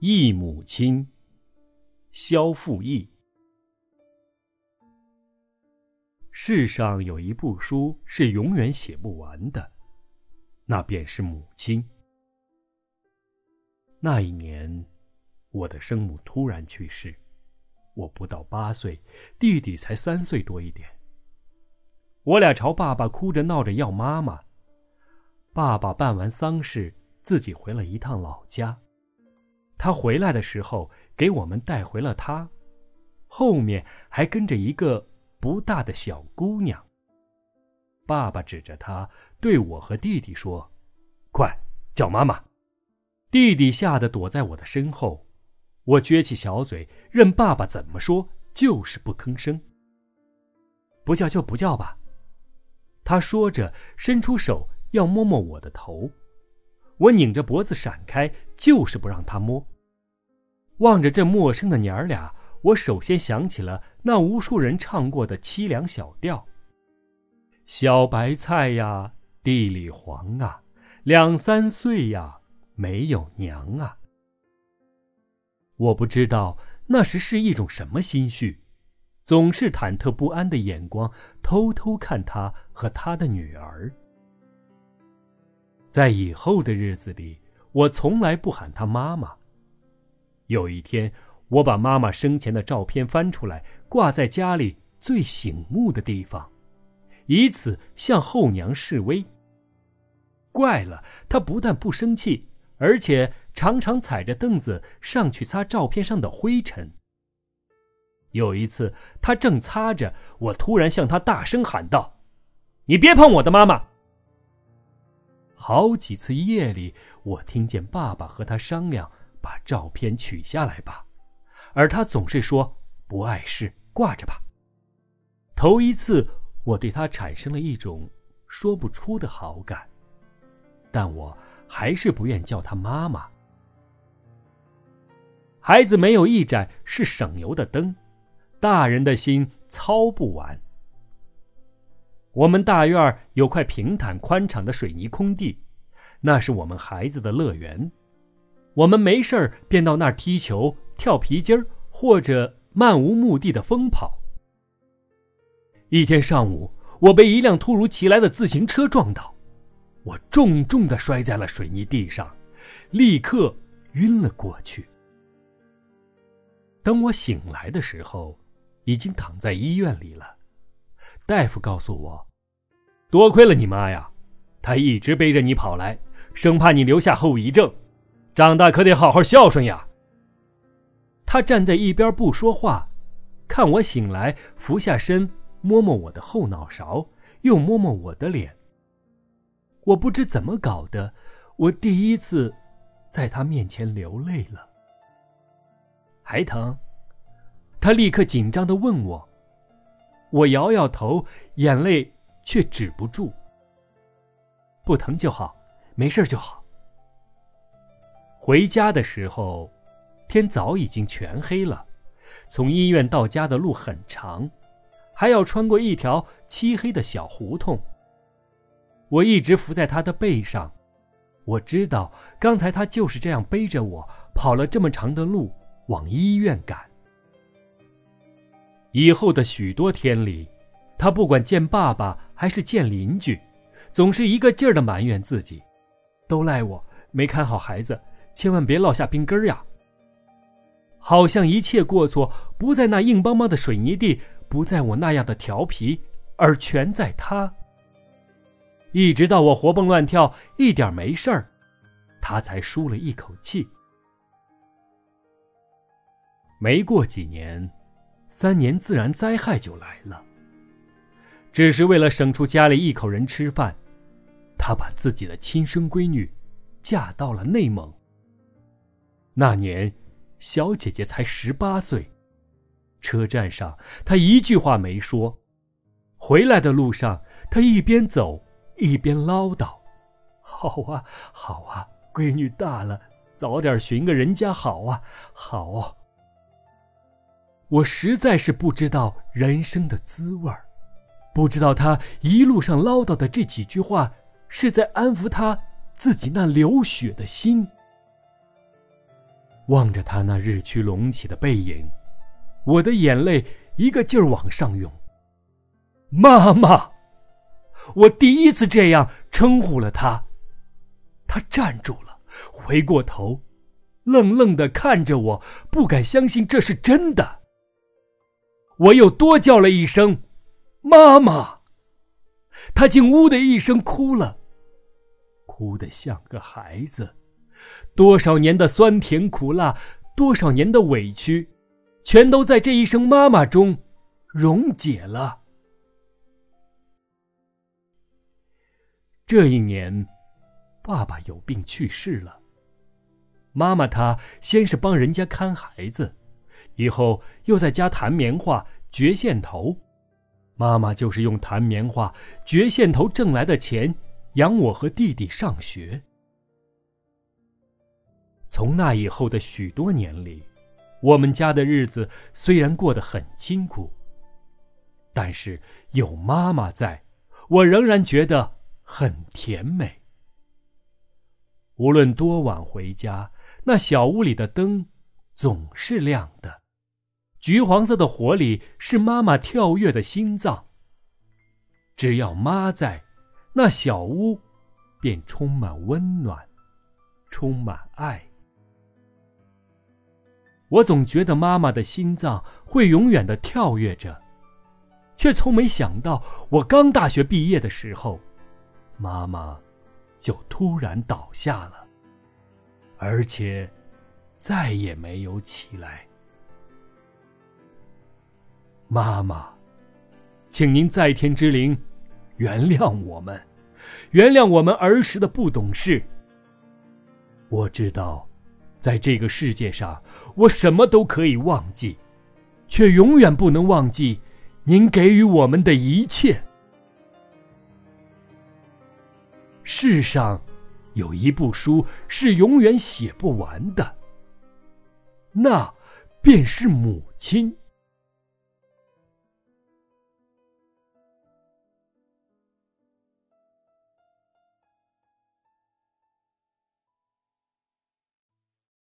忆母亲，萧复义。世上有一部书是永远写不完的，那便是母亲。那一年，我的生母突然去世，我不到八岁，弟弟才三岁多一点。我俩朝爸爸哭着闹着要妈妈。爸爸办完丧事，自己回了一趟老家。他回来的时候，给我们带回了他，后面还跟着一个不大的小姑娘。爸爸指着他对我和弟弟说：“快叫妈妈！”弟弟吓得躲在我的身后。我撅起小嘴，任爸爸怎么说，就是不吭声。不叫就不叫吧。他说着，伸出手要摸摸我的头。我拧着脖子闪开，就是不让他摸。望着这陌生的娘儿俩，我首先想起了那无数人唱过的凄凉小调：“小白菜呀，地里黄啊，两三岁呀，没有娘啊。”我不知道那时是一种什么心绪，总是忐忑不安的眼光偷偷看他和他的女儿。在以后的日子里，我从来不喊她妈妈。有一天，我把妈妈生前的照片翻出来，挂在家里最醒目的地方，以此向后娘示威。怪了，她不但不生气，而且常常踩着凳子上去擦照片上的灰尘。有一次，她正擦着，我突然向她大声喊道：“你别碰我的妈妈！”好几次夜里，我听见爸爸和他商量把照片取下来吧，而他总是说不碍事，挂着吧。头一次，我对他产生了一种说不出的好感，但我还是不愿叫他妈妈。孩子没有一盏是省油的灯，大人的心操不完。我们大院有块平坦宽敞的水泥空地，那是我们孩子的乐园。我们没事儿便到那儿踢球、跳皮筋儿，或者漫无目的的疯跑。一天上午，我被一辆突如其来的自行车撞倒，我重重的摔在了水泥地上，立刻晕了过去。等我醒来的时候，已经躺在医院里了。大夫告诉我。多亏了你妈呀，她一直背着你跑来，生怕你留下后遗症。长大可得好好孝顺呀。他站在一边不说话，看我醒来，俯下身摸摸我的后脑勺，又摸摸我的脸。我不知怎么搞的，我第一次在他面前流泪了。还疼？他立刻紧张的问我。我摇摇头，眼泪。却止不住。不疼就好，没事就好。回家的时候，天早已经全黑了。从医院到家的路很长，还要穿过一条漆黑的小胡同。我一直伏在他的背上，我知道刚才他就是这样背着我跑了这么长的路往医院赶。以后的许多天里。他不管见爸爸还是见邻居，总是一个劲儿的埋怨自己，都赖我没看好孩子，千万别落下病根呀。好像一切过错不在那硬邦邦的水泥地，不在我那样的调皮，而全在他。一直到我活蹦乱跳一点没事儿，他才舒了一口气。没过几年，三年自然灾害就来了。只是为了省出家里一口人吃饭，他把自己的亲生闺女嫁到了内蒙。那年，小姐姐才十八岁。车站上，她一句话没说。回来的路上，她一边走一边唠叨：“好啊，好啊，闺女大了，早点寻个人家好啊，好。”我实在是不知道人生的滋味儿。不知道他一路上唠叨的这几句话，是在安抚他自己那流血的心。望着他那日趋隆起的背影，我的眼泪一个劲儿往上涌。妈妈，我第一次这样称呼了他。他站住了，回过头，愣愣的看着我，不敢相信这是真的。我又多叫了一声“妈妈”，他竟呜的一声哭了，哭得像个孩子。多少年的酸甜苦辣，多少年的委屈，全都在这一声“妈妈”中溶解了。这一年，爸爸有病去世了。妈妈她先是帮人家看孩子，以后又在家弹棉花、掘线头。妈妈就是用弹棉花、掘线头挣来的钱养我和弟弟上学。从那以后的许多年里，我们家的日子虽然过得很清苦，但是有妈妈在，我仍然觉得很甜美。无论多晚回家，那小屋里的灯总是亮的，橘黄色的火里是妈妈跳跃的心脏。只要妈在，那小屋便充满温暖，充满爱。我总觉得妈妈的心脏会永远的跳跃着，却从没想到，我刚大学毕业的时候，妈妈就突然倒下了，而且再也没有起来。妈妈，请您在天之灵，原谅我们，原谅我们儿时的不懂事。我知道。在这个世界上，我什么都可以忘记，却永远不能忘记您给予我们的一切。世上有一部书是永远写不完的，那便是母亲。